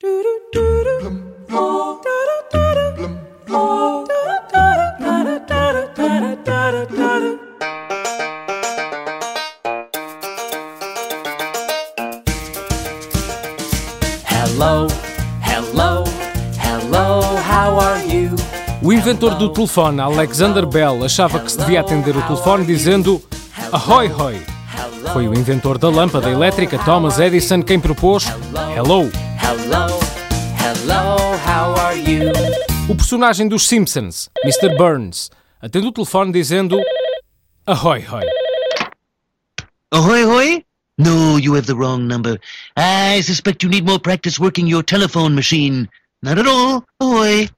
Hello, hello, hello, how are you? O inventor do telefone, Alexander Bell, achava que se devia atender o telefone dizendo Ahoy Hoy. Foi o inventor da lâmpada elétrica, Thomas Edison, quem propôs Hello. Hello, hello, how are you? O personagem dos Simpsons, Mr. Burns, atende o telefone dizendo Ahoy Hoy. Ahoy, hoy? No, you have the wrong number. I suspect you need more practice working your telephone machine. Not at all. Ahoy.